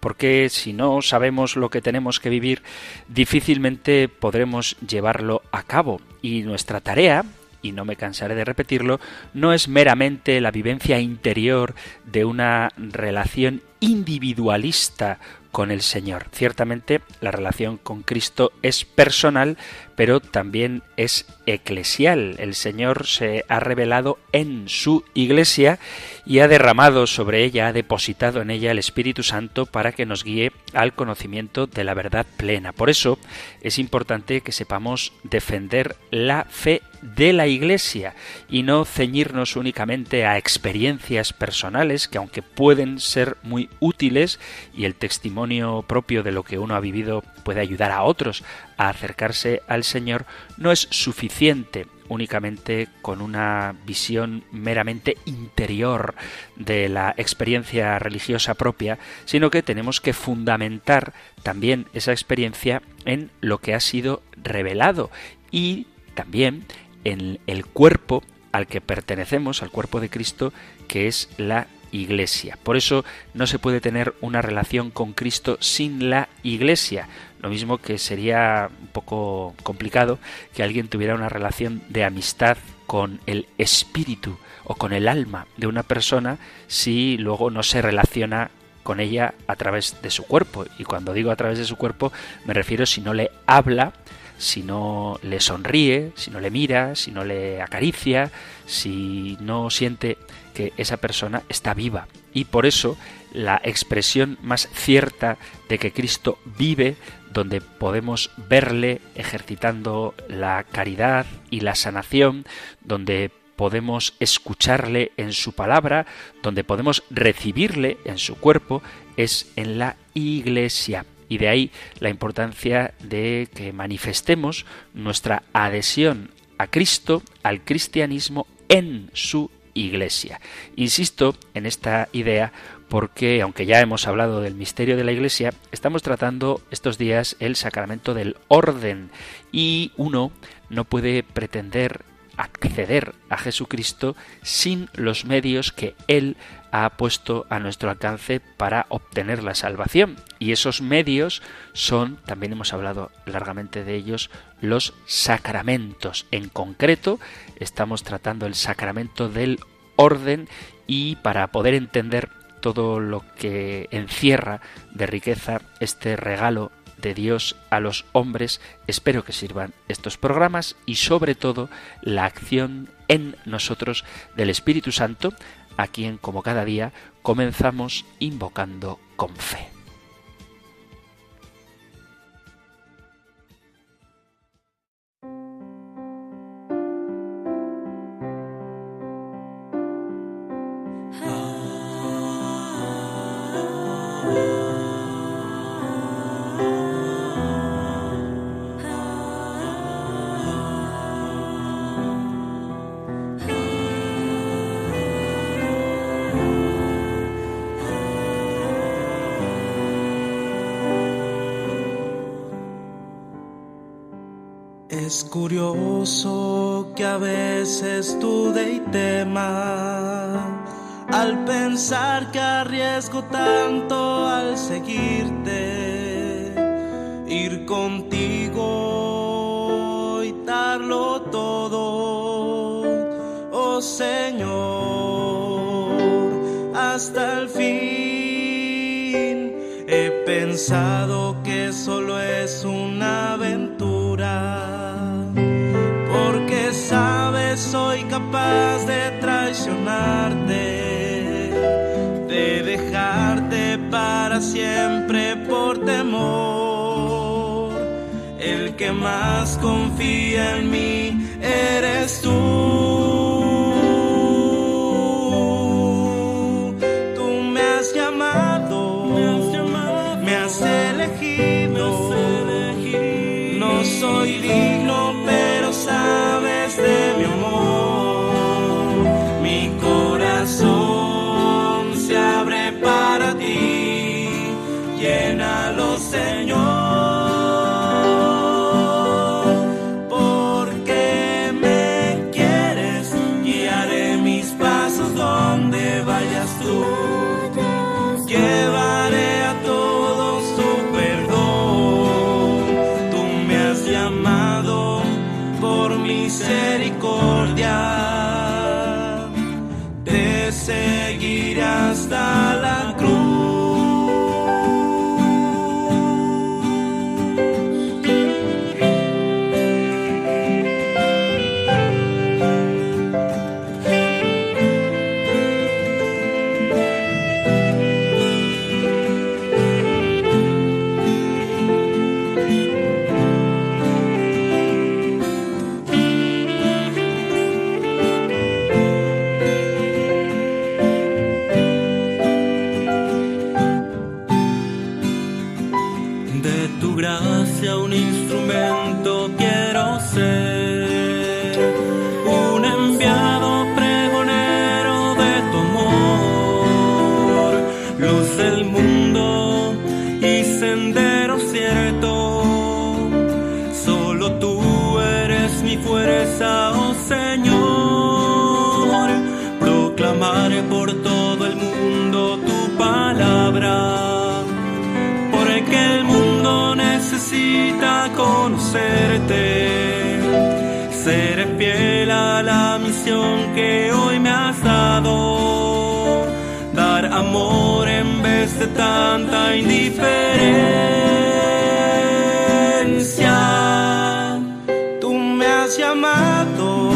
porque si no sabemos lo que tenemos que vivir, difícilmente podremos llevarlo a cabo. Y nuestra tarea, y no me cansaré de repetirlo, no es meramente la vivencia interior de una relación individualista con el Señor. Ciertamente la relación con Cristo es personal, pero también es eclesial. El Señor se ha revelado en su iglesia y ha derramado sobre ella, ha depositado en ella el Espíritu Santo para que nos guíe al conocimiento de la verdad plena. Por eso es importante que sepamos defender la fe de la Iglesia y no ceñirnos únicamente a experiencias personales que aunque pueden ser muy útiles y el testimonio propio de lo que uno ha vivido puede ayudar a otros a acercarse al Señor, no es suficiente únicamente con una visión meramente interior de la experiencia religiosa propia, sino que tenemos que fundamentar también esa experiencia en lo que ha sido revelado y también en el cuerpo al que pertenecemos, al cuerpo de Cristo, que es la Iglesia. Por eso no se puede tener una relación con Cristo sin la Iglesia. Lo mismo que sería un poco complicado que alguien tuviera una relación de amistad con el espíritu o con el alma de una persona si luego no se relaciona con ella a través de su cuerpo. Y cuando digo a través de su cuerpo me refiero si no le habla, si no le sonríe, si no le mira, si no le acaricia, si no siente que esa persona está viva. Y por eso la expresión más cierta de que Cristo vive, donde podemos verle ejercitando la caridad y la sanación, donde podemos escucharle en su palabra, donde podemos recibirle en su cuerpo, es en la iglesia. Y de ahí la importancia de que manifestemos nuestra adhesión a Cristo, al cristianismo, en su iglesia. Insisto en esta idea porque, aunque ya hemos hablado del misterio de la iglesia, estamos tratando estos días el sacramento del orden y uno no puede pretender acceder a Jesucristo sin los medios que Él ha puesto a nuestro alcance para obtener la salvación. Y esos medios son, también hemos hablado largamente de ellos, los sacramentos. En concreto, estamos tratando el sacramento del orden y para poder entender todo lo que encierra de riqueza este regalo de Dios a los hombres, espero que sirvan estos programas y sobre todo la acción en nosotros del Espíritu Santo, a quien como cada día comenzamos invocando con fe. Tanto al seguirte, ir contigo y darlo todo, oh Señor, hasta el fin. He pensado confía en mí eres todo el mundo tu palabra porque el mundo necesita conocerte. Seré fiel a la misión que hoy me has dado, dar amor en vez de tanta indiferencia. Tú me has llamado,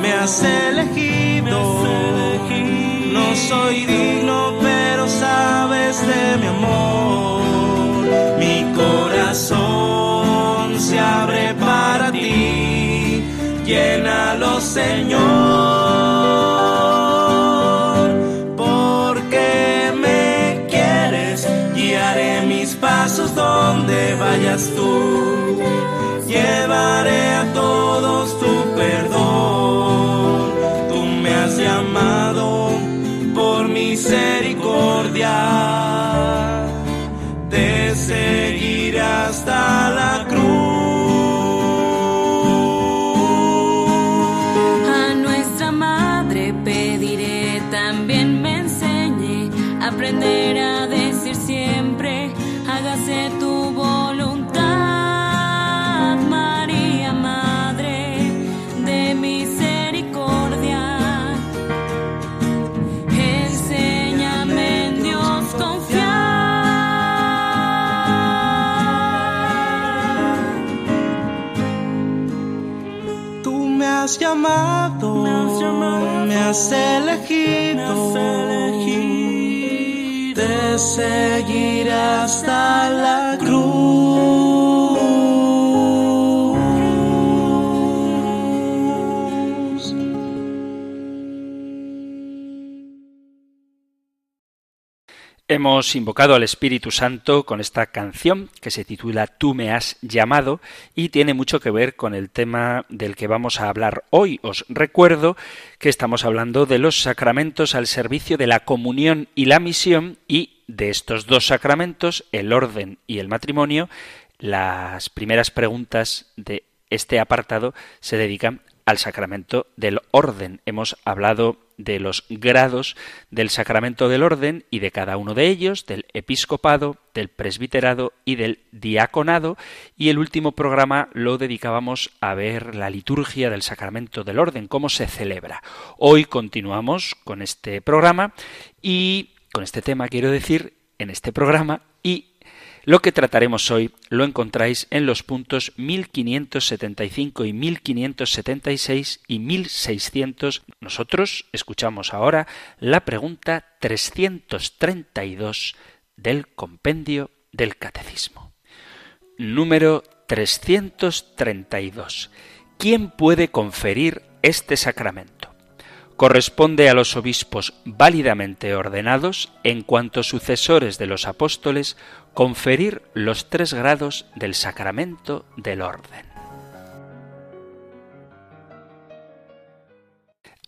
me has elegido. Soy digno, pero sabes de mi amor. Mi corazón se abre para ti. Llénalo, Señor. Porque me quieres, guiaré mis pasos donde vayas tú. Llevaré a todos tu perdón. Misericordia. Te seguiré hasta has llamado, Me has llamado, me has elegido, te seguiré hasta la cruz. Hemos invocado al Espíritu Santo con esta canción que se titula Tú me has llamado y tiene mucho que ver con el tema del que vamos a hablar hoy. Os recuerdo que estamos hablando de los sacramentos al servicio de la comunión y la misión y de estos dos sacramentos, el orden y el matrimonio, las primeras preguntas de este apartado se dedican al sacramento del orden. Hemos hablado de los grados del sacramento del orden y de cada uno de ellos, del episcopado, del presbiterado y del diaconado, y el último programa lo dedicábamos a ver la liturgia del sacramento del orden, cómo se celebra. Hoy continuamos con este programa y con este tema quiero decir en este programa y lo que trataremos hoy lo encontráis en los puntos 1575 y 1576 y 1600. Nosotros escuchamos ahora la pregunta 332 del compendio del Catecismo. Número 332. ¿Quién puede conferir este sacramento? Corresponde a los obispos válidamente ordenados, en cuanto sucesores de los apóstoles, conferir los tres grados del sacramento del orden.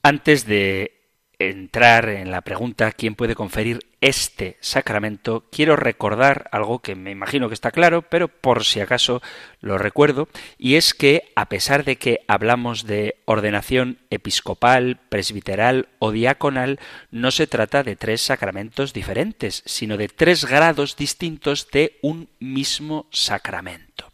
Antes de entrar en la pregunta quién puede conferir este sacramento, quiero recordar algo que me imagino que está claro, pero por si acaso lo recuerdo, y es que a pesar de que hablamos de ordenación episcopal, presbiteral o diaconal, no se trata de tres sacramentos diferentes, sino de tres grados distintos de un mismo sacramento.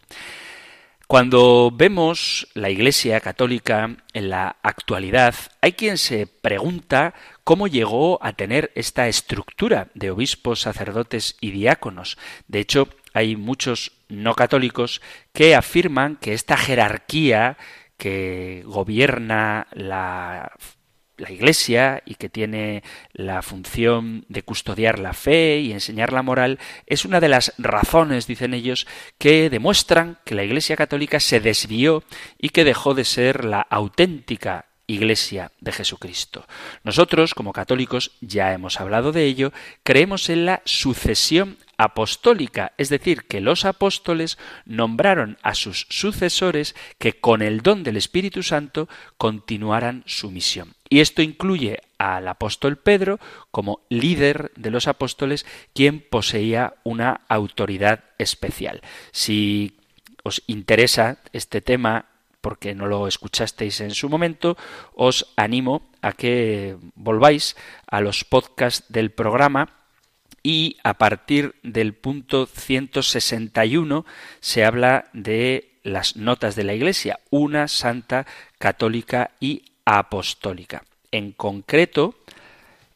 Cuando vemos la Iglesia católica en la actualidad, hay quien se pregunta cómo llegó a tener esta estructura de obispos, sacerdotes y diáconos. De hecho, hay muchos no católicos que afirman que esta jerarquía que gobierna la la Iglesia y que tiene la función de custodiar la fe y enseñar la moral, es una de las razones, dicen ellos, que demuestran que la Iglesia católica se desvió y que dejó de ser la auténtica Iglesia de Jesucristo. Nosotros, como católicos, ya hemos hablado de ello, creemos en la sucesión apostólica, es decir, que los apóstoles nombraron a sus sucesores que con el don del Espíritu Santo continuaran su misión. Y esto incluye al apóstol Pedro como líder de los apóstoles, quien poseía una autoridad especial. Si os interesa este tema, porque no lo escuchasteis en su momento, os animo a que volváis a los podcasts del programa y a partir del punto 161 se habla de las notas de la Iglesia, una santa, católica y apostólica. En concreto,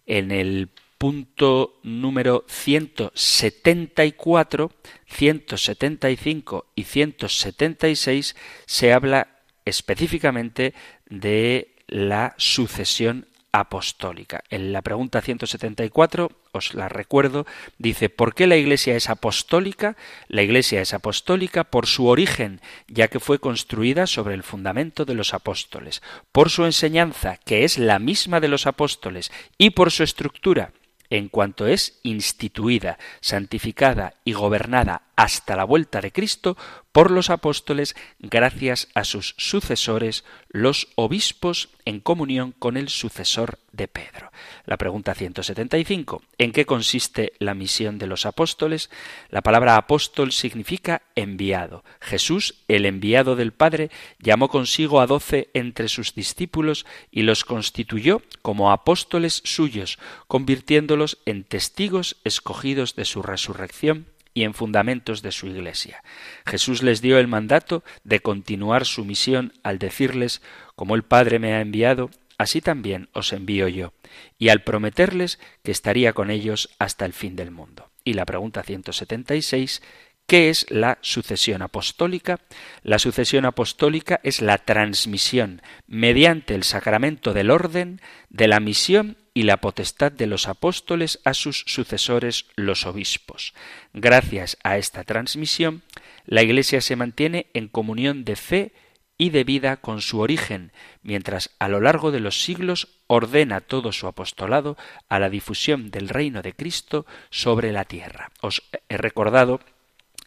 en el punto número 174, 175 y 176 se habla específicamente de la sucesión apostólica. En la pregunta 174, os la recuerdo, dice, ¿por qué la Iglesia es apostólica? La Iglesia es apostólica por su origen, ya que fue construida sobre el fundamento de los apóstoles, por su enseñanza, que es la misma de los apóstoles, y por su estructura, en cuanto es instituida, santificada y gobernada hasta la vuelta de Cristo por los apóstoles gracias a sus sucesores, los obispos, en comunión con el sucesor de Pedro. La pregunta 175. ¿En qué consiste la misión de los apóstoles? La palabra apóstol significa enviado. Jesús, el enviado del Padre, llamó consigo a doce entre sus discípulos y los constituyó como apóstoles suyos, convirtiéndolos en testigos escogidos de su resurrección y en fundamentos de su Iglesia. Jesús les dio el mandato de continuar su misión al decirles, como el Padre me ha enviado, así también os envío yo, y al prometerles que estaría con ellos hasta el fin del mundo. Y la pregunta 176, ¿Qué es la sucesión apostólica? La sucesión apostólica es la transmisión mediante el sacramento del orden de la misión y la potestad de los apóstoles a sus sucesores los obispos. Gracias a esta transmisión, la Iglesia se mantiene en comunión de fe y de vida con su origen, mientras a lo largo de los siglos ordena todo su apostolado a la difusión del reino de Cristo sobre la tierra. Os he recordado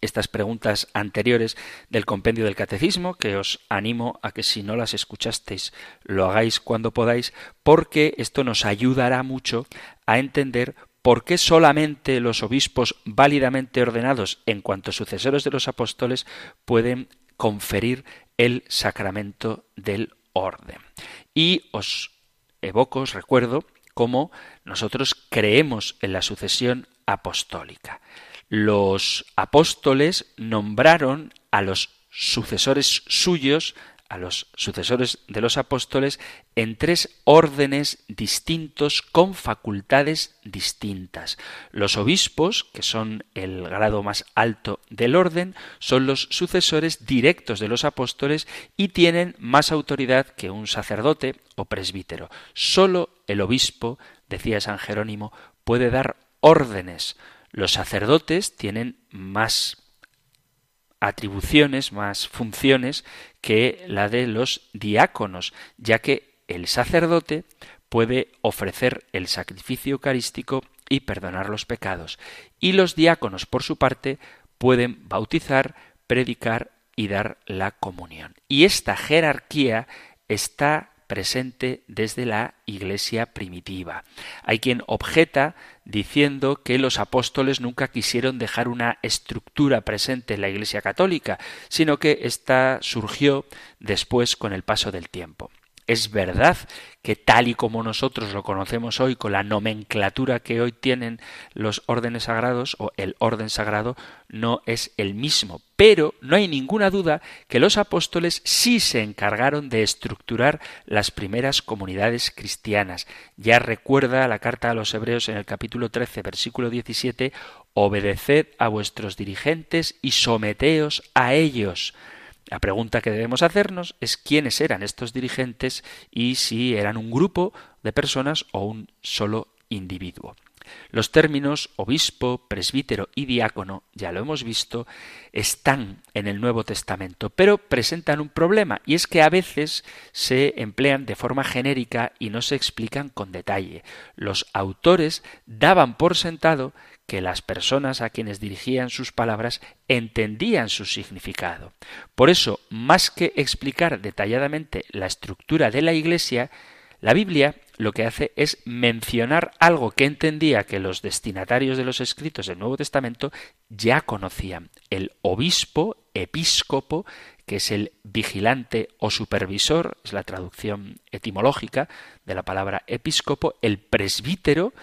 estas preguntas anteriores del compendio del catecismo, que os animo a que si no las escuchasteis lo hagáis cuando podáis, porque esto nos ayudará mucho a entender por qué solamente los obispos válidamente ordenados en cuanto sucesores de los apóstoles pueden conferir el sacramento del orden. Y os evoco, os recuerdo, cómo nosotros creemos en la sucesión apostólica los apóstoles nombraron a los sucesores suyos, a los sucesores de los apóstoles, en tres órdenes distintos con facultades distintas. Los obispos, que son el grado más alto del orden, son los sucesores directos de los apóstoles y tienen más autoridad que un sacerdote o presbítero. Solo el obispo, decía San Jerónimo, puede dar órdenes los sacerdotes tienen más atribuciones, más funciones que la de los diáconos, ya que el sacerdote puede ofrecer el sacrificio eucarístico y perdonar los pecados, y los diáconos, por su parte, pueden bautizar, predicar y dar la comunión. Y esta jerarquía está presente desde la Iglesia primitiva. Hay quien objeta diciendo que los apóstoles nunca quisieron dejar una estructura presente en la Iglesia católica, sino que ésta surgió después con el paso del tiempo. Es verdad que tal y como nosotros lo conocemos hoy, con la nomenclatura que hoy tienen los órdenes sagrados o el orden sagrado, no es el mismo. Pero no hay ninguna duda que los apóstoles sí se encargaron de estructurar las primeras comunidades cristianas. Ya recuerda la carta a los Hebreos en el capítulo 13, versículo 17, Obedeced a vuestros dirigentes y someteos a ellos la pregunta que debemos hacernos es quiénes eran estos dirigentes y si eran un grupo de personas o un solo individuo. Los términos obispo, presbítero y diácono, ya lo hemos visto, están en el Nuevo Testamento, pero presentan un problema, y es que a veces se emplean de forma genérica y no se explican con detalle. Los autores daban por sentado que las personas a quienes dirigían sus palabras entendían su significado. Por eso, más que explicar detalladamente la estructura de la Iglesia, la Biblia lo que hace es mencionar algo que entendía que los destinatarios de los escritos del Nuevo Testamento ya conocían. El obispo, episcopo, que es el vigilante o supervisor, es la traducción etimológica de la palabra episcopo, el presbítero,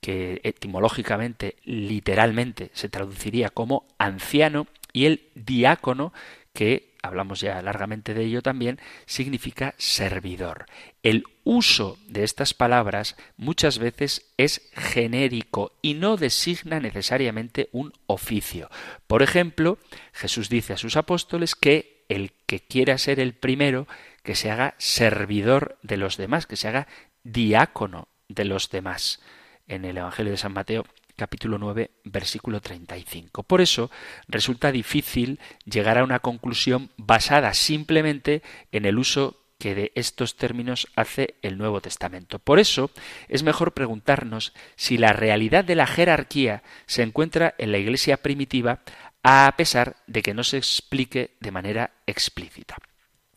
que etimológicamente, literalmente, se traduciría como anciano, y el diácono, que hablamos ya largamente de ello también, significa servidor. El uso de estas palabras muchas veces es genérico y no designa necesariamente un oficio. Por ejemplo, Jesús dice a sus apóstoles que el que quiera ser el primero, que se haga servidor de los demás, que se haga diácono de los demás en el Evangelio de San Mateo capítulo 9 versículo 35. Por eso resulta difícil llegar a una conclusión basada simplemente en el uso que de estos términos hace el Nuevo Testamento. Por eso es mejor preguntarnos si la realidad de la jerarquía se encuentra en la Iglesia primitiva a pesar de que no se explique de manera explícita.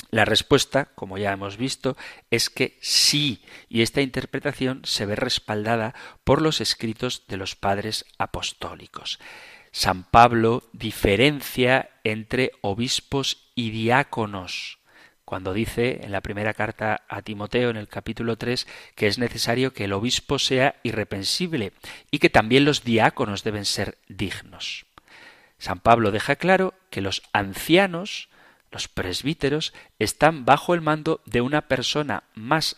La respuesta, como ya hemos visto, es que sí, y esta interpretación se ve respaldada por los escritos de los padres apostólicos. San Pablo diferencia entre obispos y diáconos cuando dice en la primera carta a Timoteo en el capítulo 3 que es necesario que el obispo sea irrepensible y que también los diáconos deben ser dignos. San Pablo deja claro que los ancianos los presbíteros están bajo el mando de una persona más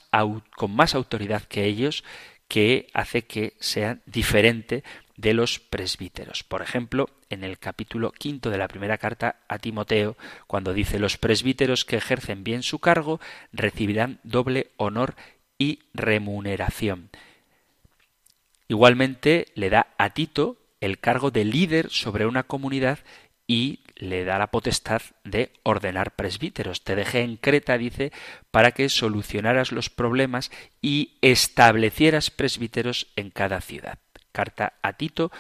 con más autoridad que ellos que hace que sean diferente de los presbíteros. Por ejemplo, en el capítulo quinto de la primera carta a Timoteo, cuando dice los presbíteros que ejercen bien su cargo recibirán doble honor y remuneración. Igualmente le da a Tito el cargo de líder sobre una comunidad y le da la potestad de ordenar presbíteros. Te dejé en Creta, dice, para que solucionaras los problemas y establecieras presbíteros en cada ciudad. Carta a Tito,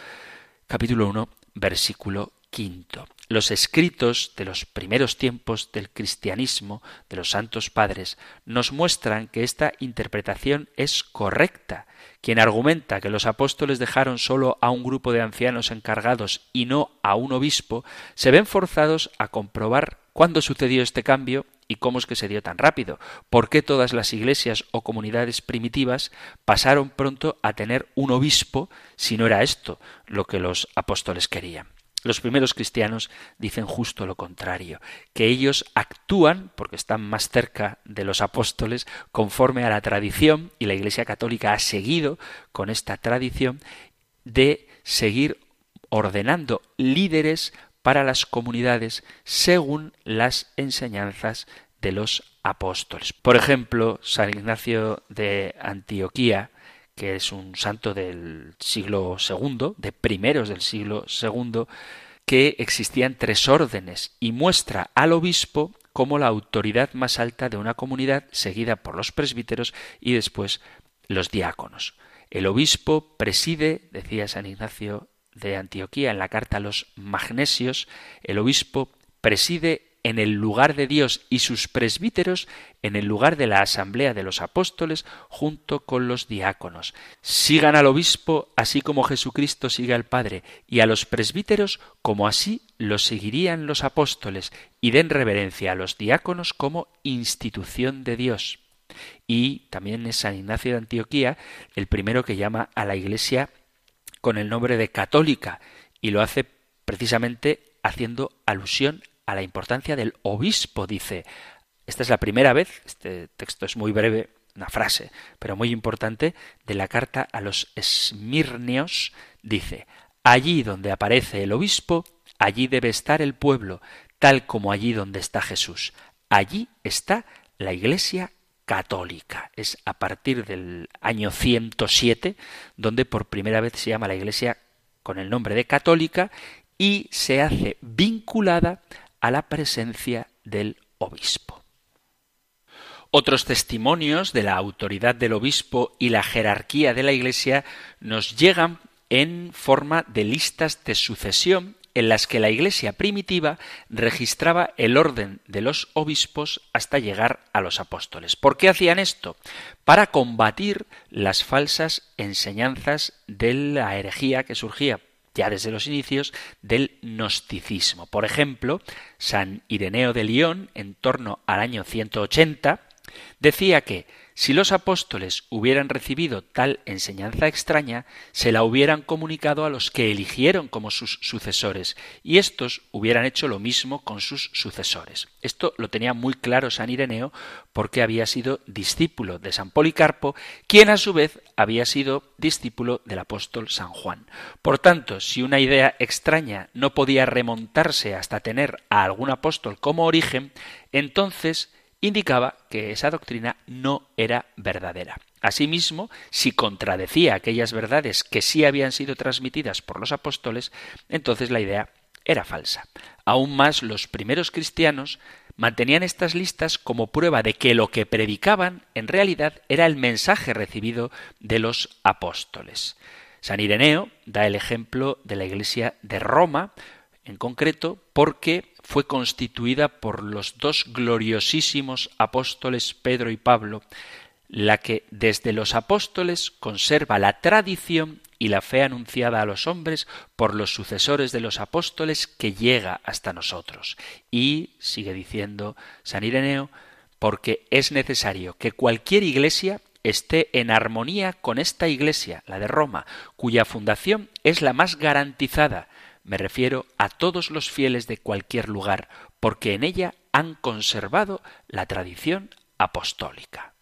capítulo 1, versículo quinto. Los escritos de los primeros tiempos del cristianismo, de los santos padres, nos muestran que esta interpretación es correcta. Quien argumenta que los apóstoles dejaron solo a un grupo de ancianos encargados y no a un obispo, se ven forzados a comprobar cuándo sucedió este cambio y cómo es que se dio tan rápido, por qué todas las iglesias o comunidades primitivas pasaron pronto a tener un obispo si no era esto lo que los apóstoles querían. Los primeros cristianos dicen justo lo contrario, que ellos actúan, porque están más cerca de los apóstoles, conforme a la tradición, y la Iglesia Católica ha seguido con esta tradición, de seguir ordenando líderes para las comunidades según las enseñanzas de los apóstoles. Por ejemplo, San Ignacio de Antioquía que es un santo del siglo II, de primeros del siglo II, que existían tres órdenes y muestra al obispo como la autoridad más alta de una comunidad, seguida por los presbíteros y después los diáconos. El obispo preside, decía San Ignacio de Antioquía en la carta a los magnesios, el obispo preside en el lugar de Dios y sus presbíteros en el lugar de la asamblea de los apóstoles junto con los diáconos. Sigan al obispo así como Jesucristo sigue al Padre y a los presbíteros como así lo seguirían los apóstoles y den reverencia a los diáconos como institución de Dios. Y también es San Ignacio de Antioquía el primero que llama a la Iglesia con el nombre de católica y lo hace precisamente haciendo alusión a la importancia del obispo, dice. Esta es la primera vez, este texto es muy breve, una frase, pero muy importante, de la carta a los esmirnios, dice, allí donde aparece el obispo, allí debe estar el pueblo, tal como allí donde está Jesús. Allí está la Iglesia católica. Es a partir del año 107 donde por primera vez se llama la Iglesia con el nombre de católica y se hace vinculada a la presencia del obispo. Otros testimonios de la autoridad del obispo y la jerarquía de la Iglesia nos llegan en forma de listas de sucesión en las que la Iglesia primitiva registraba el orden de los obispos hasta llegar a los apóstoles. ¿Por qué hacían esto? Para combatir las falsas enseñanzas de la herejía que surgía ya desde los inicios del gnosticismo. Por ejemplo, San Ireneo de León, en torno al año 180, decía que si los apóstoles hubieran recibido tal enseñanza extraña, se la hubieran comunicado a los que eligieron como sus sucesores, y éstos hubieran hecho lo mismo con sus sucesores. Esto lo tenía muy claro San Ireneo porque había sido discípulo de San Policarpo, quien a su vez había sido discípulo del apóstol San Juan. Por tanto, si una idea extraña no podía remontarse hasta tener a algún apóstol como origen, entonces indicaba que esa doctrina no era verdadera. Asimismo, si contradecía aquellas verdades que sí habían sido transmitidas por los apóstoles, entonces la idea era falsa. Aún más los primeros cristianos mantenían estas listas como prueba de que lo que predicaban en realidad era el mensaje recibido de los apóstoles. San Ireneo da el ejemplo de la Iglesia de Roma, en concreto porque fue constituida por los dos gloriosísimos apóstoles Pedro y Pablo, la que desde los apóstoles conserva la tradición y la fe anunciada a los hombres por los sucesores de los apóstoles que llega hasta nosotros. Y, sigue diciendo San Ireneo, porque es necesario que cualquier iglesia esté en armonía con esta iglesia, la de Roma, cuya fundación es la más garantizada, me refiero a todos los fieles de cualquier lugar, porque en ella han conservado la tradición apostólica.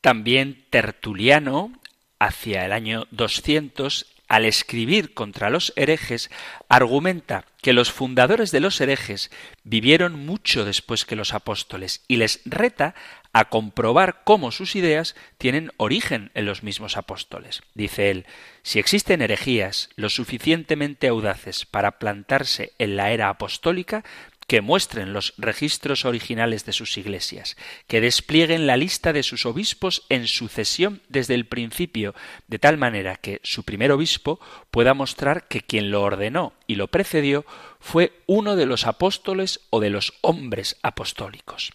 También Tertuliano, hacia el año 200, al escribir contra los herejes, argumenta que los fundadores de los herejes vivieron mucho después que los apóstoles y les reta a comprobar cómo sus ideas tienen origen en los mismos apóstoles. Dice él, si existen herejías lo suficientemente audaces para plantarse en la era apostólica, que muestren los registros originales de sus iglesias, que desplieguen la lista de sus obispos en sucesión desde el principio, de tal manera que su primer obispo pueda mostrar que quien lo ordenó y lo precedió fue uno de los apóstoles o de los hombres apostólicos.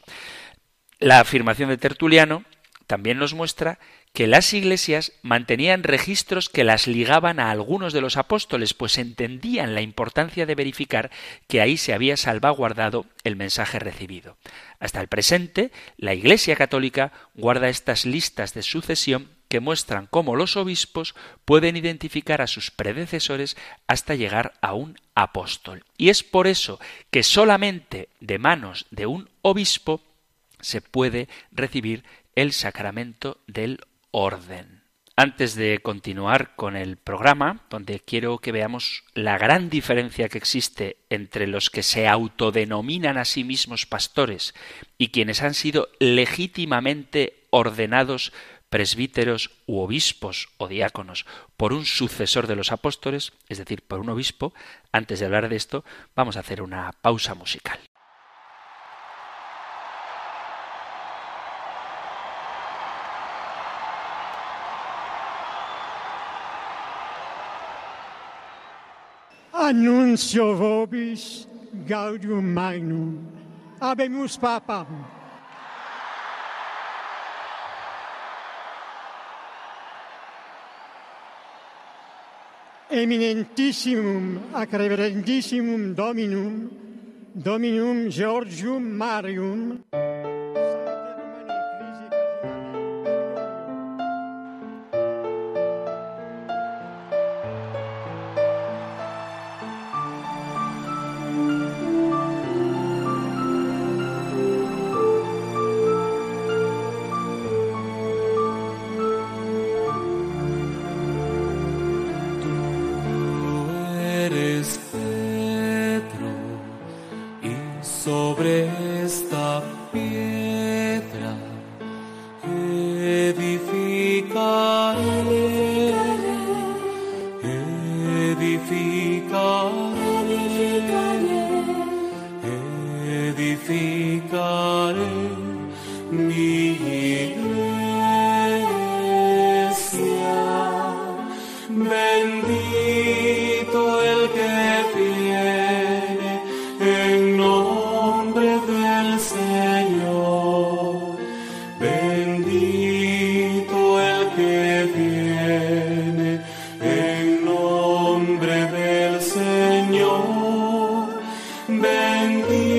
La afirmación de Tertuliano también nos muestra que las iglesias mantenían registros que las ligaban a algunos de los apóstoles, pues entendían la importancia de verificar que ahí se había salvaguardado el mensaje recibido. Hasta el presente, la Iglesia católica guarda estas listas de sucesión que muestran cómo los obispos pueden identificar a sus predecesores hasta llegar a un apóstol. Y es por eso que solamente de manos de un obispo se puede recibir el sacramento del orden. Antes de continuar con el programa, donde quiero que veamos la gran diferencia que existe entre los que se autodenominan a sí mismos pastores y quienes han sido legítimamente ordenados presbíteros u obispos o diáconos por un sucesor de los apóstoles, es decir, por un obispo, antes de hablar de esto, vamos a hacer una pausa musical. annuncio vobis gaudium magnum. Abemus papam. Eminentissimum ac reverendissimum Dominum, Dominum Georgium Marium, be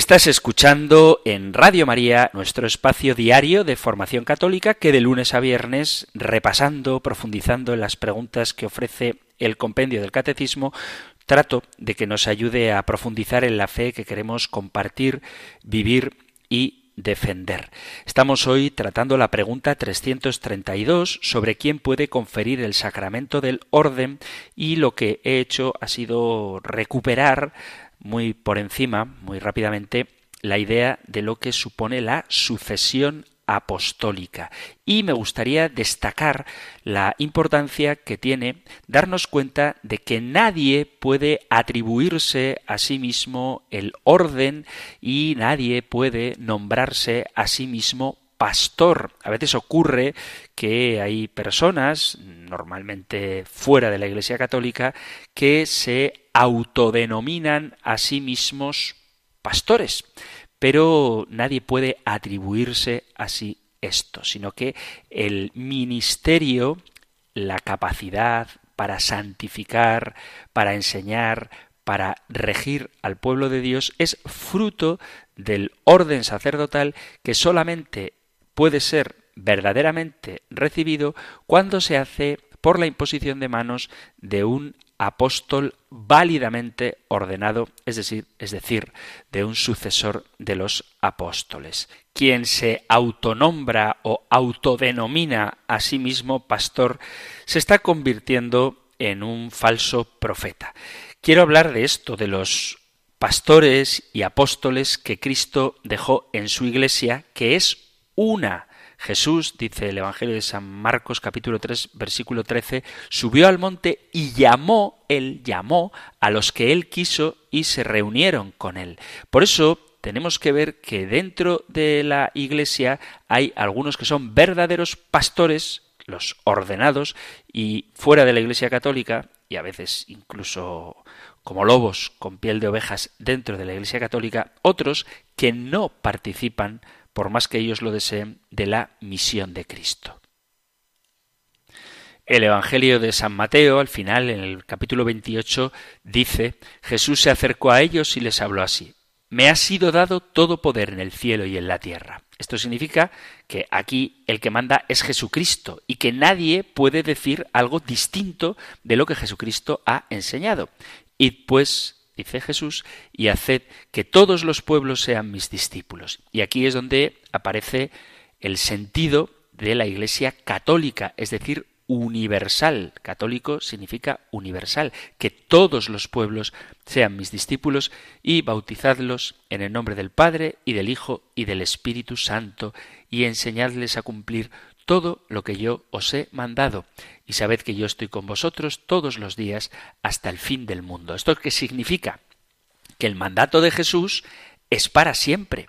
Estás escuchando en Radio María nuestro espacio diario de formación católica que de lunes a viernes, repasando, profundizando en las preguntas que ofrece el compendio del catecismo, trato de que nos ayude a profundizar en la fe que queremos compartir, vivir y defender. Estamos hoy tratando la pregunta 332 sobre quién puede conferir el sacramento del orden y lo que he hecho ha sido recuperar muy por encima, muy rápidamente, la idea de lo que supone la sucesión apostólica. Y me gustaría destacar la importancia que tiene darnos cuenta de que nadie puede atribuirse a sí mismo el orden y nadie puede nombrarse a sí mismo pastor. A veces ocurre que hay personas, normalmente fuera de la Iglesia Católica, que se autodenominan a sí mismos pastores, pero nadie puede atribuirse así esto, sino que el ministerio, la capacidad para santificar, para enseñar, para regir al pueblo de Dios es fruto del orden sacerdotal que solamente puede ser verdaderamente recibido cuando se hace por la imposición de manos de un apóstol válidamente ordenado, es decir, es decir, de un sucesor de los apóstoles. Quien se autonombra o autodenomina a sí mismo pastor se está convirtiendo en un falso profeta. Quiero hablar de esto, de los pastores y apóstoles que Cristo dejó en su iglesia, que es una. Jesús, dice el Evangelio de San Marcos capítulo 3 versículo 13, subió al monte y llamó, él llamó a los que él quiso y se reunieron con él. Por eso tenemos que ver que dentro de la iglesia hay algunos que son verdaderos pastores, los ordenados, y fuera de la iglesia católica, y a veces incluso como lobos con piel de ovejas dentro de la iglesia católica, otros que no participan por más que ellos lo deseen, de la misión de Cristo. El Evangelio de San Mateo, al final, en el capítulo 28, dice, Jesús se acercó a ellos y les habló así, Me ha sido dado todo poder en el cielo y en la tierra. Esto significa que aquí el que manda es Jesucristo y que nadie puede decir algo distinto de lo que Jesucristo ha enseñado. Y pues dice Jesús, y haced que todos los pueblos sean mis discípulos. Y aquí es donde aparece el sentido de la Iglesia católica, es decir, universal. Católico significa universal, que todos los pueblos sean mis discípulos y bautizadlos en el nombre del Padre y del Hijo y del Espíritu Santo y enseñadles a cumplir todo lo que yo os he mandado, y sabed que yo estoy con vosotros todos los días hasta el fin del mundo. ¿Esto qué significa? Que el mandato de Jesús es para siempre.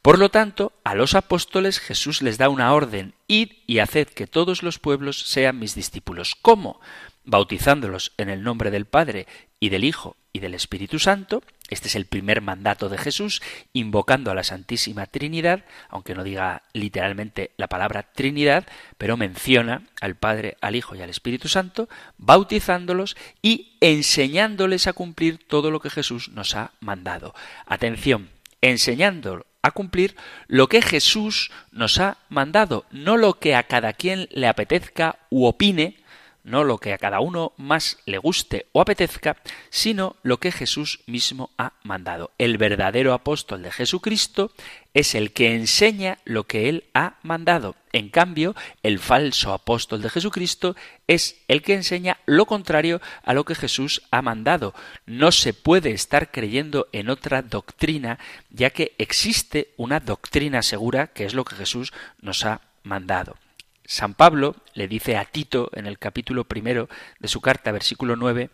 Por lo tanto, a los apóstoles Jesús les da una orden, id y haced que todos los pueblos sean mis discípulos. ¿Cómo? bautizándolos en el nombre del Padre y del Hijo y del Espíritu Santo. Este es el primer mandato de Jesús, invocando a la Santísima Trinidad, aunque no diga literalmente la palabra Trinidad, pero menciona al Padre, al Hijo y al Espíritu Santo, bautizándolos y enseñándoles a cumplir todo lo que Jesús nos ha mandado. Atención, enseñándolo a cumplir lo que Jesús nos ha mandado, no lo que a cada quien le apetezca u opine, no lo que a cada uno más le guste o apetezca, sino lo que Jesús mismo ha mandado. El verdadero apóstol de Jesucristo es el que enseña lo que él ha mandado. En cambio, el falso apóstol de Jesucristo es el que enseña lo contrario a lo que Jesús ha mandado. No se puede estar creyendo en otra doctrina, ya que existe una doctrina segura que es lo que Jesús nos ha mandado. San Pablo le dice a Tito en el capítulo primero de su carta, versículo 9,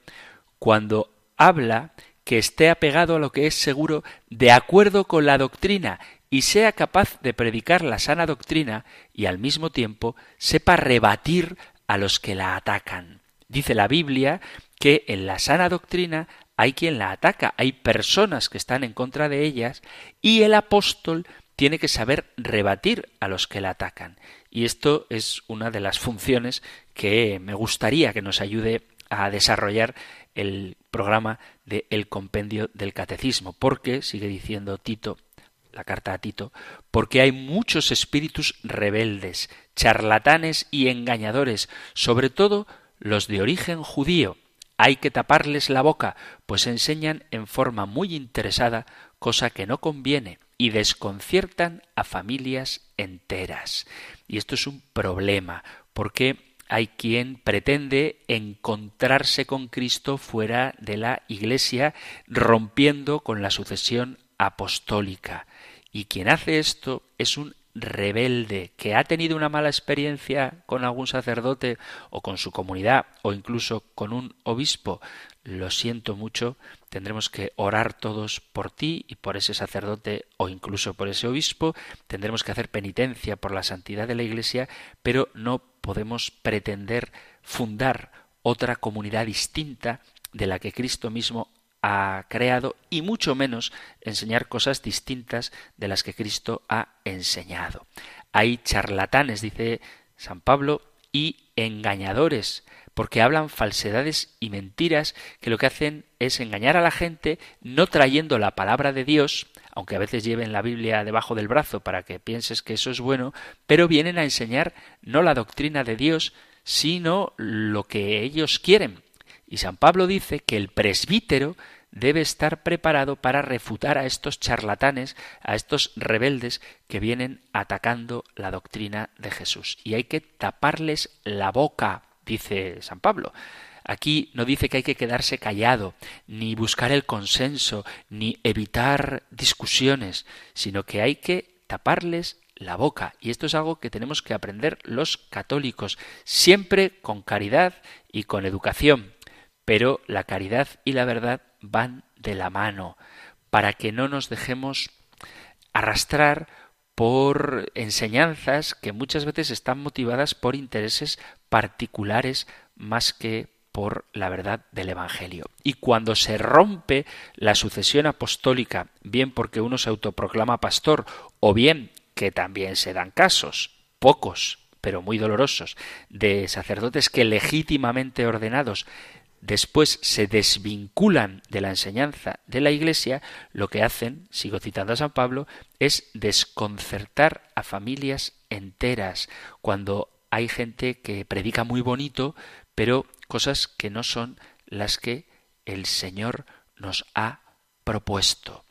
cuando habla que esté apegado a lo que es seguro de acuerdo con la doctrina y sea capaz de predicar la sana doctrina y al mismo tiempo sepa rebatir a los que la atacan. Dice la Biblia que en la sana doctrina hay quien la ataca, hay personas que están en contra de ellas y el apóstol tiene que saber rebatir a los que la atacan. Y esto es una de las funciones que me gustaría que nos ayude a desarrollar el programa de El Compendio del Catecismo, porque, sigue diciendo Tito, la carta a Tito, porque hay muchos espíritus rebeldes, charlatanes y engañadores, sobre todo los de origen judío. Hay que taparles la boca, pues enseñan en forma muy interesada cosa que no conviene y desconciertan a familias enteras. Y esto es un problema, porque hay quien pretende encontrarse con Cristo fuera de la Iglesia, rompiendo con la sucesión apostólica. Y quien hace esto es un rebelde que ha tenido una mala experiencia con algún sacerdote o con su comunidad o incluso con un obispo, lo siento mucho, tendremos que orar todos por ti y por ese sacerdote o incluso por ese obispo, tendremos que hacer penitencia por la santidad de la Iglesia, pero no podemos pretender fundar otra comunidad distinta de la que Cristo mismo ha creado y mucho menos enseñar cosas distintas de las que Cristo ha enseñado. Hay charlatanes, dice San Pablo, y engañadores, porque hablan falsedades y mentiras que lo que hacen es engañar a la gente no trayendo la palabra de Dios, aunque a veces lleven la Biblia debajo del brazo para que pienses que eso es bueno, pero vienen a enseñar no la doctrina de Dios, sino lo que ellos quieren. Y San Pablo dice que el presbítero debe estar preparado para refutar a estos charlatanes, a estos rebeldes que vienen atacando la doctrina de Jesús. Y hay que taparles la boca, dice San Pablo. Aquí no dice que hay que quedarse callado, ni buscar el consenso, ni evitar discusiones, sino que hay que taparles la boca. Y esto es algo que tenemos que aprender los católicos, siempre con caridad y con educación. Pero la caridad y la verdad van de la mano, para que no nos dejemos arrastrar por enseñanzas que muchas veces están motivadas por intereses particulares más que por la verdad del Evangelio. Y cuando se rompe la sucesión apostólica, bien porque uno se autoproclama pastor, o bien que también se dan casos, pocos, pero muy dolorosos, de sacerdotes que legítimamente ordenados después se desvinculan de la enseñanza de la Iglesia, lo que hacen, sigo citando a San Pablo, es desconcertar a familias enteras, cuando hay gente que predica muy bonito, pero cosas que no son las que el Señor nos ha propuesto.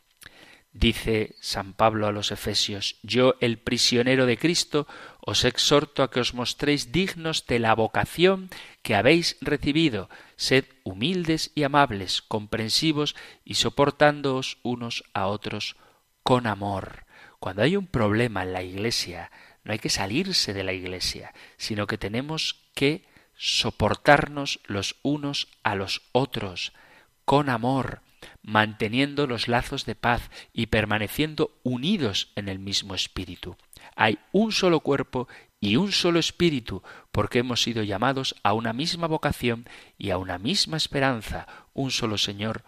Dice San Pablo a los Efesios, yo el prisionero de Cristo os exhorto a que os mostréis dignos de la vocación que habéis recibido, sed humildes y amables, comprensivos y soportándoos unos a otros con amor. Cuando hay un problema en la Iglesia, no hay que salirse de la Iglesia, sino que tenemos que soportarnos los unos a los otros, con amor, manteniendo los lazos de paz y permaneciendo unidos en el mismo espíritu. Hay un solo cuerpo y un solo espíritu, porque hemos sido llamados a una misma vocación y a una misma esperanza, un solo Señor,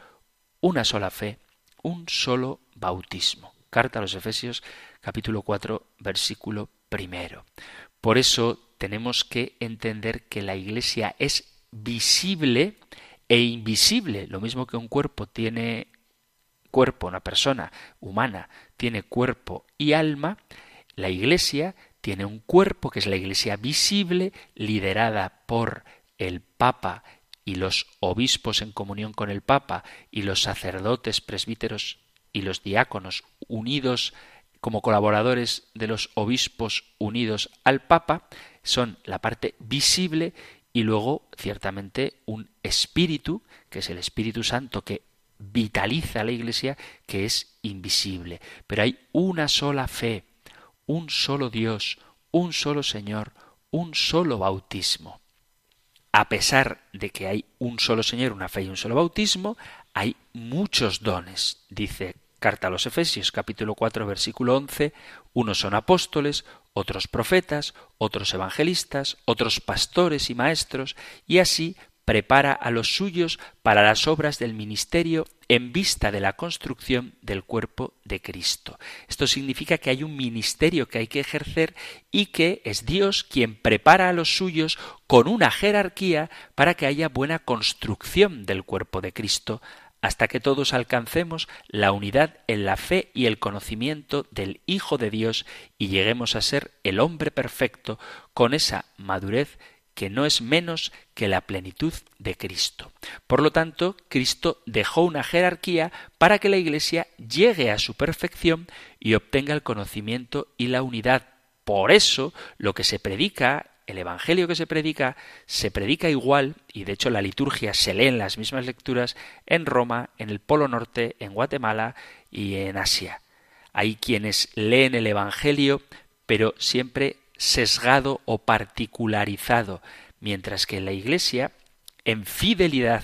una sola fe, un solo bautismo. Carta a los Efesios capítulo 4 versículo primero. Por eso tenemos que entender que la Iglesia es visible e invisible, lo mismo que un cuerpo tiene cuerpo, una persona humana tiene cuerpo y alma, la Iglesia tiene un cuerpo que es la Iglesia visible, liderada por el Papa y los obispos en comunión con el Papa y los sacerdotes, presbíteros y los diáconos unidos como colaboradores de los obispos unidos al Papa, son la parte visible y luego ciertamente un espíritu, que es el Espíritu Santo que vitaliza a la Iglesia, que es invisible. Pero hay una sola fe, un solo Dios, un solo Señor, un solo bautismo. A pesar de que hay un solo Señor, una fe y un solo bautismo, hay muchos dones, dice Carta a los Efesios capítulo 4 versículo 11, unos son apóstoles, otros profetas, otros evangelistas, otros pastores y maestros, y así prepara a los suyos para las obras del ministerio en vista de la construcción del cuerpo de Cristo. Esto significa que hay un ministerio que hay que ejercer y que es Dios quien prepara a los suyos con una jerarquía para que haya buena construcción del cuerpo de Cristo hasta que todos alcancemos la unidad en la fe y el conocimiento del Hijo de Dios y lleguemos a ser el hombre perfecto con esa madurez que no es menos que la plenitud de Cristo. Por lo tanto, Cristo dejó una jerarquía para que la Iglesia llegue a su perfección y obtenga el conocimiento y la unidad. Por eso, lo que se predica, el Evangelio que se predica, se predica igual, y de hecho la liturgia se lee en las mismas lecturas en Roma, en el Polo Norte, en Guatemala y en Asia. Hay quienes leen el Evangelio, pero siempre sesgado o particularizado, mientras que la Iglesia, en fidelidad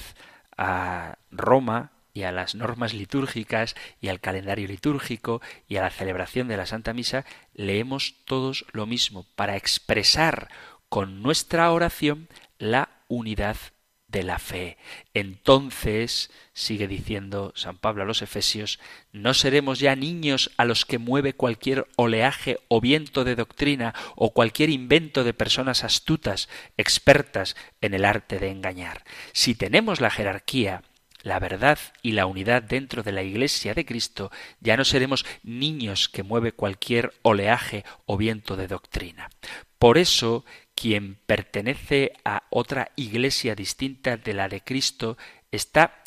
a Roma y a las normas litúrgicas y al calendario litúrgico y a la celebración de la Santa Misa, leemos todos lo mismo para expresar con nuestra oración la unidad de la fe. Entonces, sigue diciendo San Pablo a los Efesios, no seremos ya niños a los que mueve cualquier oleaje o viento de doctrina o cualquier invento de personas astutas, expertas en el arte de engañar. Si tenemos la jerarquía, la verdad y la unidad dentro de la Iglesia de Cristo, ya no seremos niños que mueve cualquier oleaje o viento de doctrina. Por eso quien pertenece a otra iglesia distinta de la de Cristo está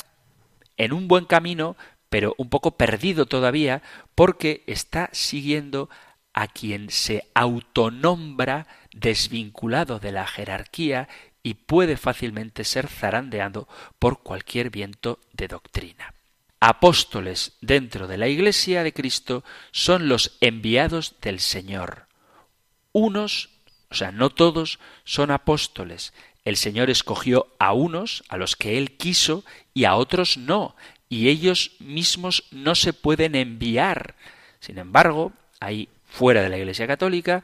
en un buen camino, pero un poco perdido todavía, porque está siguiendo a quien se autonombra desvinculado de la jerarquía y puede fácilmente ser zarandeado por cualquier viento de doctrina. Apóstoles dentro de la Iglesia de Cristo son los enviados del Señor. Unos o sea, no todos son apóstoles. El Señor escogió a unos, a los que Él quiso, y a otros no, y ellos mismos no se pueden enviar. Sin embargo, hay fuera de la Iglesia Católica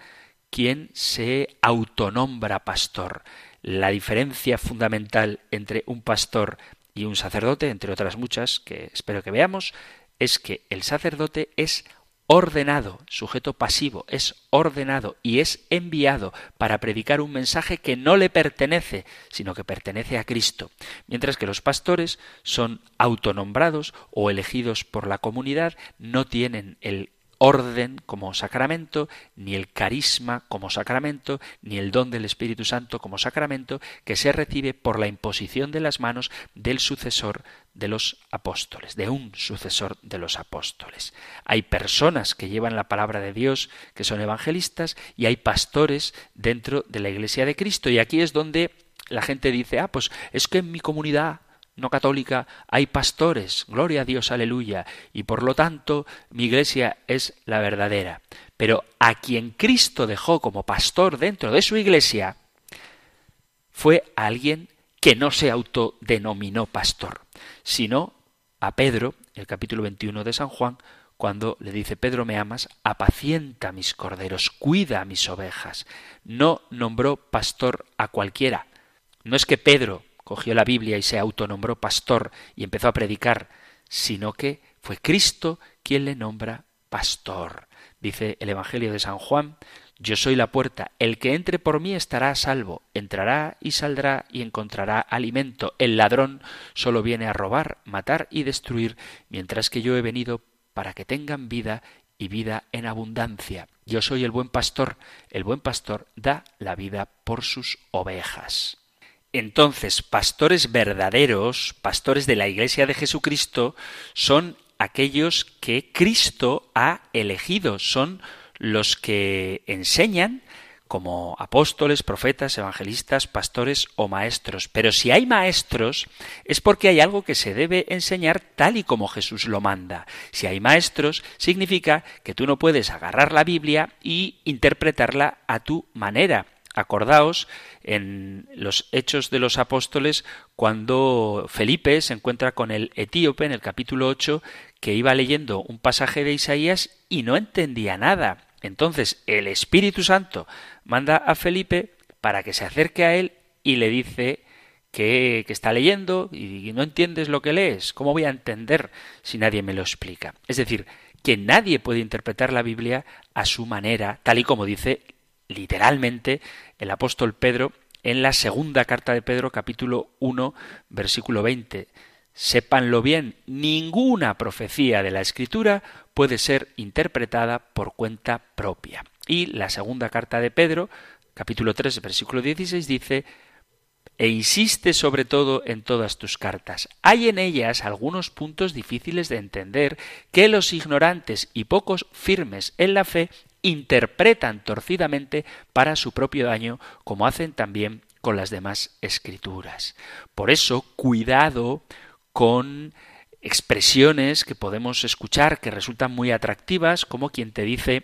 quien se autonombra pastor. La diferencia fundamental entre un pastor y un sacerdote, entre otras muchas que espero que veamos, es que el sacerdote es ordenado, sujeto pasivo, es ordenado y es enviado para predicar un mensaje que no le pertenece, sino que pertenece a Cristo, mientras que los pastores son autonombrados o elegidos por la comunidad, no tienen el orden como sacramento, ni el carisma como sacramento, ni el don del Espíritu Santo como sacramento, que se recibe por la imposición de las manos del sucesor de los apóstoles, de un sucesor de los apóstoles. Hay personas que llevan la palabra de Dios, que son evangelistas, y hay pastores dentro de la Iglesia de Cristo. Y aquí es donde la gente dice, ah, pues es que en mi comunidad no católica hay pastores, gloria a Dios, aleluya, y por lo tanto mi iglesia es la verdadera. Pero a quien Cristo dejó como pastor dentro de su iglesia fue alguien que no se autodenominó pastor, sino a Pedro, el capítulo 21 de San Juan, cuando le dice Pedro me amas, apacienta mis corderos, cuida mis ovejas. No nombró pastor a cualquiera. No es que Pedro cogió la Biblia y se autonombró pastor y empezó a predicar, sino que fue Cristo quien le nombra pastor. Dice el Evangelio de San Juan, yo soy la puerta, el que entre por mí estará a salvo, entrará y saldrá y encontrará alimento. El ladrón solo viene a robar, matar y destruir, mientras que yo he venido para que tengan vida y vida en abundancia. Yo soy el buen pastor, el buen pastor da la vida por sus ovejas. Entonces, pastores verdaderos, pastores de la Iglesia de Jesucristo, son aquellos que Cristo ha elegido, son los que enseñan como apóstoles, profetas, evangelistas, pastores o maestros. Pero si hay maestros, es porque hay algo que se debe enseñar tal y como Jesús lo manda. Si hay maestros, significa que tú no puedes agarrar la Biblia y interpretarla a tu manera. Acordaos en los Hechos de los Apóstoles cuando Felipe se encuentra con el etíope en el capítulo 8 que iba leyendo un pasaje de Isaías y no entendía nada. Entonces el Espíritu Santo manda a Felipe para que se acerque a él y le dice que, que, está leyendo y no entiendes lo que lees. ¿Cómo voy a entender si nadie me lo explica? Es decir, que nadie puede interpretar la Biblia a su manera, tal y como dice literalmente el apóstol Pedro en la segunda carta de Pedro capítulo 1 versículo 20. Sépanlo bien, ninguna profecía de la Escritura puede ser interpretada por cuenta propia. Y la segunda carta de Pedro, capítulo 3, versículo 16, dice, e insiste sobre todo en todas tus cartas. Hay en ellas algunos puntos difíciles de entender que los ignorantes y pocos firmes en la fe interpretan torcidamente para su propio daño, como hacen también con las demás escrituras. Por eso, cuidado con expresiones que podemos escuchar que resultan muy atractivas, como quien te dice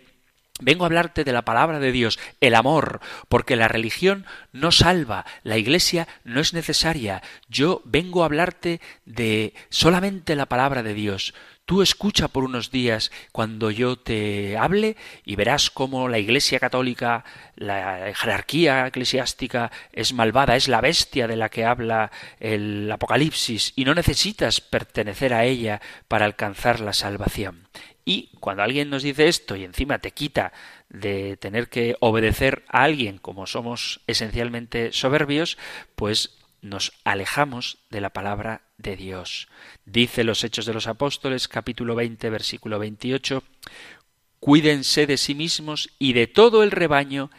Vengo a hablarte de la palabra de Dios, el amor, porque la religión no salva, la iglesia no es necesaria. Yo vengo a hablarte de solamente la palabra de Dios. Tú escucha por unos días cuando yo te hable y verás cómo la Iglesia católica, la jerarquía eclesiástica es malvada, es la bestia de la que habla el Apocalipsis y no necesitas pertenecer a ella para alcanzar la salvación. Y cuando alguien nos dice esto y encima te quita de tener que obedecer a alguien como somos esencialmente soberbios, pues nos alejamos de la palabra de Dios. Dice los Hechos de los Apóstoles capítulo 20 versículo 28, Cuídense de sí mismos y de todo el rebaño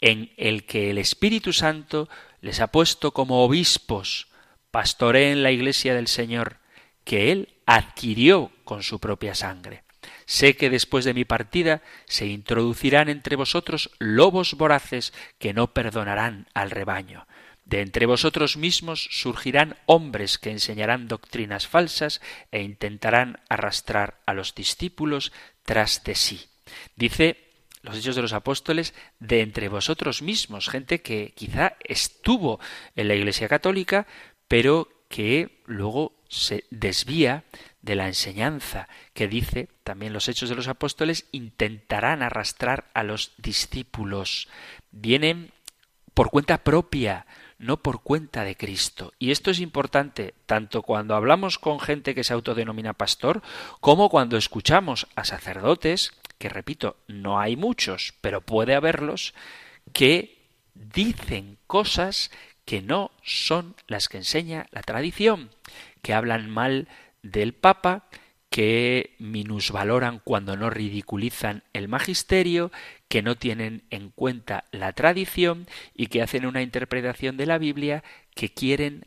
en el que el Espíritu Santo les ha puesto como obispos, pastoreen la iglesia del Señor, que Él adquirió con su propia sangre. Sé que después de mi partida se introducirán entre vosotros lobos voraces que no perdonarán al rebaño. De entre vosotros mismos surgirán hombres que enseñarán doctrinas falsas e intentarán arrastrar a los discípulos tras de sí. Dice los Hechos de los Apóstoles, de entre vosotros mismos, gente que quizá estuvo en la Iglesia Católica, pero que luego se desvía de la enseñanza que dice también los hechos de los apóstoles intentarán arrastrar a los discípulos. Vienen por cuenta propia, no por cuenta de Cristo. Y esto es importante tanto cuando hablamos con gente que se autodenomina pastor, como cuando escuchamos a sacerdotes, que repito, no hay muchos, pero puede haberlos, que dicen cosas que no son las que enseña la tradición, que hablan mal del Papa, que minusvaloran cuando no ridiculizan el magisterio, que no tienen en cuenta la tradición y que hacen una interpretación de la Biblia que quieren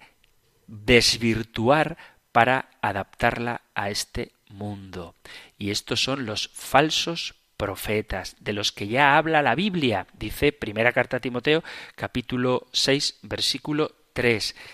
desvirtuar para adaptarla a este mundo. Y estos son los falsos profetas, de los que ya habla la Biblia, dice primera carta a Timoteo, capítulo 6, versículo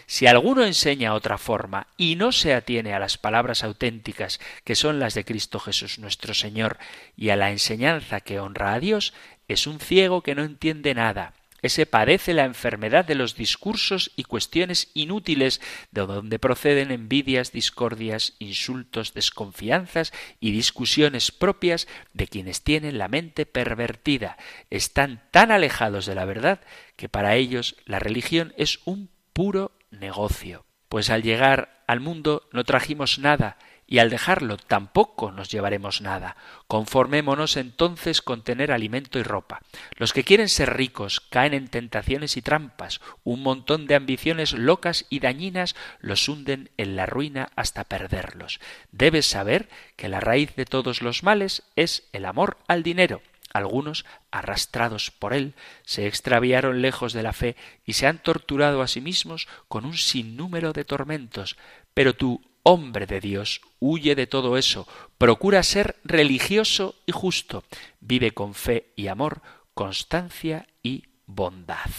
si alguno enseña otra forma y no se atiene a las palabras auténticas que son las de Cristo Jesús nuestro Señor y a la enseñanza que honra a Dios, es un ciego que no entiende nada. Ese padece la enfermedad de los discursos y cuestiones inútiles, de donde proceden envidias, discordias, insultos, desconfianzas y discusiones propias de quienes tienen la mente pervertida. Están tan alejados de la verdad que para ellos la religión es un puro negocio. Pues al llegar al mundo no trajimos nada, y al dejarlo tampoco nos llevaremos nada. Conformémonos entonces con tener alimento y ropa. Los que quieren ser ricos caen en tentaciones y trampas. Un montón de ambiciones locas y dañinas los hunden en la ruina hasta perderlos. Debes saber que la raíz de todos los males es el amor al dinero. Algunos, arrastrados por él, se extraviaron lejos de la fe y se han torturado a sí mismos con un sinnúmero de tormentos. Pero tú, hombre de Dios, huye de todo eso, procura ser religioso y justo, vive con fe y amor, constancia y bondad.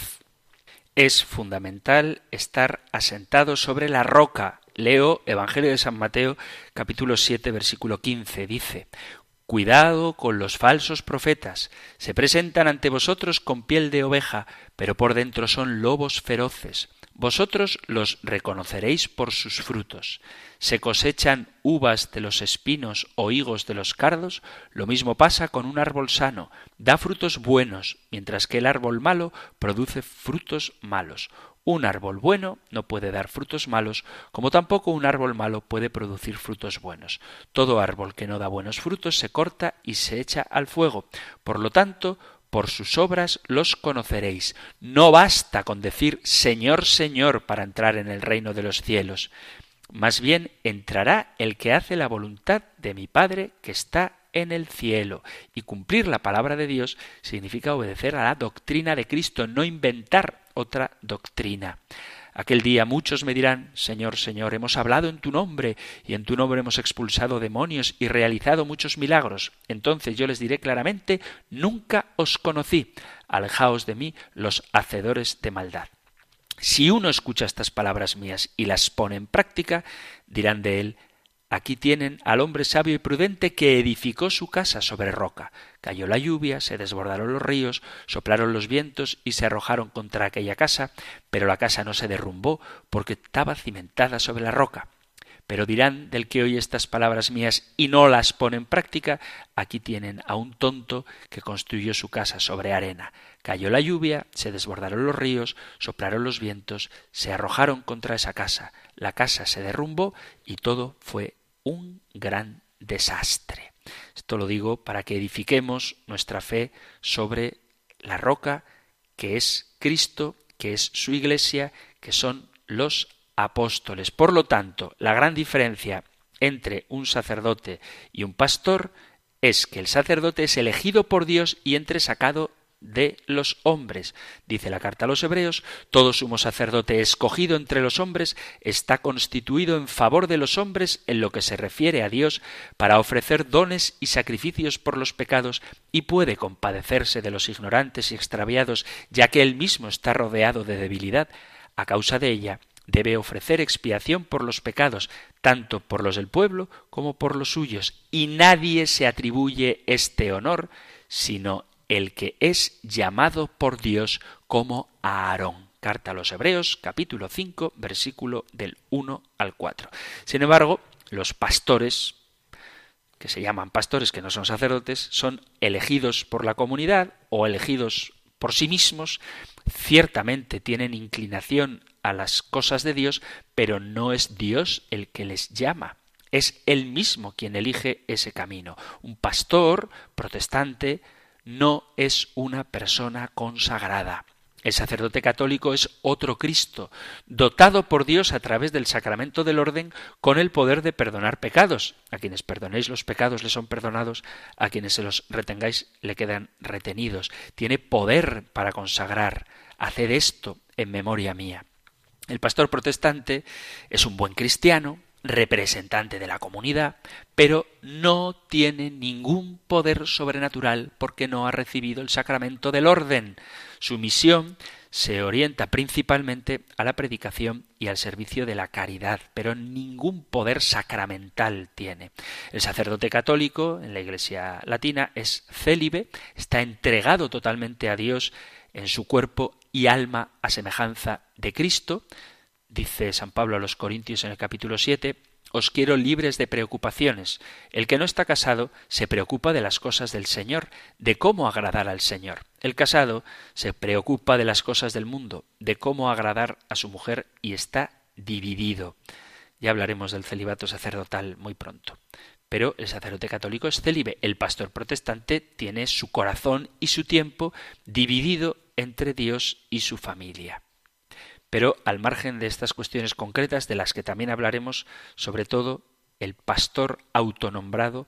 Es fundamental estar asentado sobre la roca. Leo Evangelio de San Mateo capítulo 7 versículo 15 dice Cuidado con los falsos profetas. Se presentan ante vosotros con piel de oveja, pero por dentro son lobos feroces. Vosotros los reconoceréis por sus frutos. Se cosechan uvas de los espinos o higos de los cardos, lo mismo pasa con un árbol sano, da frutos buenos, mientras que el árbol malo produce frutos malos. Un árbol bueno no puede dar frutos malos, como tampoco un árbol malo puede producir frutos buenos. Todo árbol que no da buenos frutos se corta y se echa al fuego. Por lo tanto, por sus obras los conoceréis. No basta con decir Señor, Señor para entrar en el reino de los cielos. Más bien entrará el que hace la voluntad de mi Padre que está en el cielo. Y cumplir la palabra de Dios significa obedecer a la doctrina de Cristo, no inventar otra doctrina. Aquel día muchos me dirán, Señor, Señor, hemos hablado en tu nombre, y en tu nombre hemos expulsado demonios y realizado muchos milagros. Entonces yo les diré claramente, nunca os conocí. Alejaos de mí los hacedores de maldad. Si uno escucha estas palabras mías y las pone en práctica, dirán de él, Aquí tienen al hombre sabio y prudente que edificó su casa sobre roca. Cayó la lluvia, se desbordaron los ríos, soplaron los vientos y se arrojaron contra aquella casa, pero la casa no se derrumbó porque estaba cimentada sobre la roca. Pero dirán del que oye estas palabras mías y no las pone en práctica, aquí tienen a un tonto que construyó su casa sobre arena. Cayó la lluvia, se desbordaron los ríos, soplaron los vientos, se arrojaron contra esa casa. La casa se derrumbó y todo fue un gran desastre. Esto lo digo para que edifiquemos nuestra fe sobre la roca que es Cristo, que es su iglesia, que son los apóstoles. Por lo tanto, la gran diferencia entre un sacerdote y un pastor es que el sacerdote es elegido por Dios y entresacado de los hombres. Dice la carta a los Hebreos, todo sumo sacerdote escogido entre los hombres está constituido en favor de los hombres en lo que se refiere a Dios para ofrecer dones y sacrificios por los pecados y puede compadecerse de los ignorantes y extraviados, ya que él mismo está rodeado de debilidad. A causa de ella, debe ofrecer expiación por los pecados, tanto por los del pueblo como por los suyos, y nadie se atribuye este honor sino el que es llamado por Dios como Aarón. Carta a los Hebreos, capítulo 5, versículo del 1 al 4. Sin embargo, los pastores, que se llaman pastores, que no son sacerdotes, son elegidos por la comunidad o elegidos por sí mismos, ciertamente tienen inclinación a las cosas de Dios, pero no es Dios el que les llama. Es Él mismo quien elige ese camino. Un pastor protestante no es una persona consagrada. El sacerdote católico es otro Cristo, dotado por Dios a través del sacramento del orden con el poder de perdonar pecados. A quienes perdonéis los pecados le son perdonados, a quienes se los retengáis le quedan retenidos. Tiene poder para consagrar. Haced esto en memoria mía. El pastor protestante es un buen cristiano, representante de la comunidad, pero no tiene ningún poder sobrenatural porque no ha recibido el sacramento del orden. Su misión se orienta principalmente a la predicación y al servicio de la caridad, pero ningún poder sacramental tiene. El sacerdote católico en la Iglesia latina es célibe, está entregado totalmente a Dios en su cuerpo y alma a semejanza de Cristo, Dice San Pablo a los Corintios en el capítulo 7, os quiero libres de preocupaciones. El que no está casado se preocupa de las cosas del Señor, de cómo agradar al Señor. El casado se preocupa de las cosas del mundo, de cómo agradar a su mujer y está dividido. Ya hablaremos del celibato sacerdotal muy pronto. Pero el sacerdote católico es célibe. El pastor protestante tiene su corazón y su tiempo dividido entre Dios y su familia. Pero al margen de estas cuestiones concretas, de las que también hablaremos, sobre todo el pastor autonombrado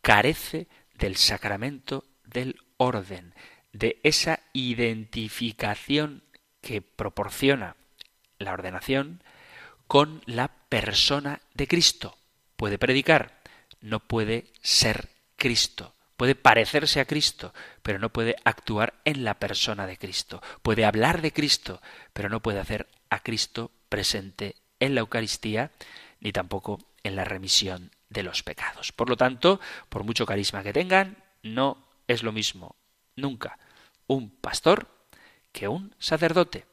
carece del sacramento del orden, de esa identificación que proporciona la ordenación con la persona de Cristo. Puede predicar, no puede ser Cristo. Puede parecerse a Cristo, pero no puede actuar en la persona de Cristo. Puede hablar de Cristo, pero no puede hacer a Cristo presente en la Eucaristía, ni tampoco en la remisión de los pecados. Por lo tanto, por mucho carisma que tengan, no es lo mismo nunca un pastor que un sacerdote.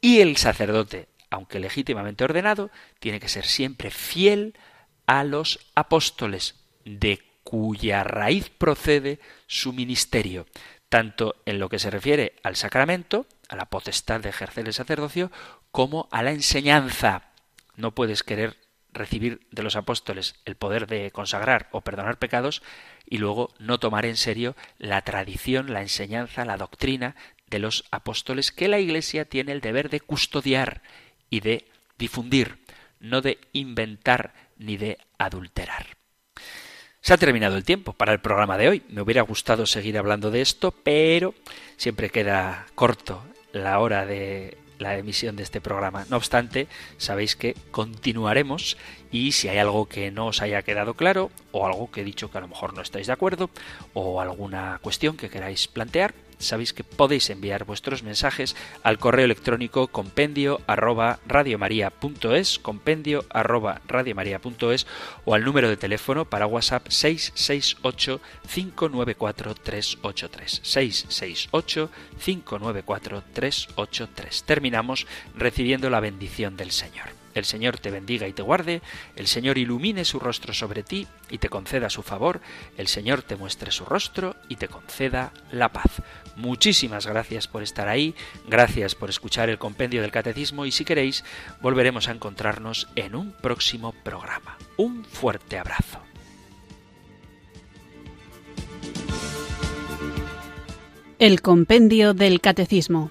Y el sacerdote, aunque legítimamente ordenado, tiene que ser siempre fiel a los apóstoles, de cuya raíz procede su ministerio, tanto en lo que se refiere al sacramento, a la potestad de ejercer el sacerdocio, como a la enseñanza. No puedes querer recibir de los apóstoles el poder de consagrar o perdonar pecados y luego no tomar en serio la tradición, la enseñanza, la doctrina de los apóstoles que la Iglesia tiene el deber de custodiar y de difundir, no de inventar ni de adulterar. Se ha terminado el tiempo para el programa de hoy. Me hubiera gustado seguir hablando de esto, pero siempre queda corto la hora de la emisión de este programa. No obstante, sabéis que continuaremos y si hay algo que no os haya quedado claro o algo que he dicho que a lo mejor no estáis de acuerdo o alguna cuestión que queráis plantear, sabéis que podéis enviar vuestros mensajes al correo electrónico compendio arroba radiomaria.es, compendio arroba radiomaria.es o al número de teléfono para WhatsApp 668 594 383. 668 594 383. Terminamos recibiendo la bendición del Señor. El Señor te bendiga y te guarde, el Señor ilumine su rostro sobre ti y te conceda su favor, el Señor te muestre su rostro y te conceda la paz. Muchísimas gracias por estar ahí, gracias por escuchar el compendio del catecismo y si queréis volveremos a encontrarnos en un próximo programa. Un fuerte abrazo. El compendio del catecismo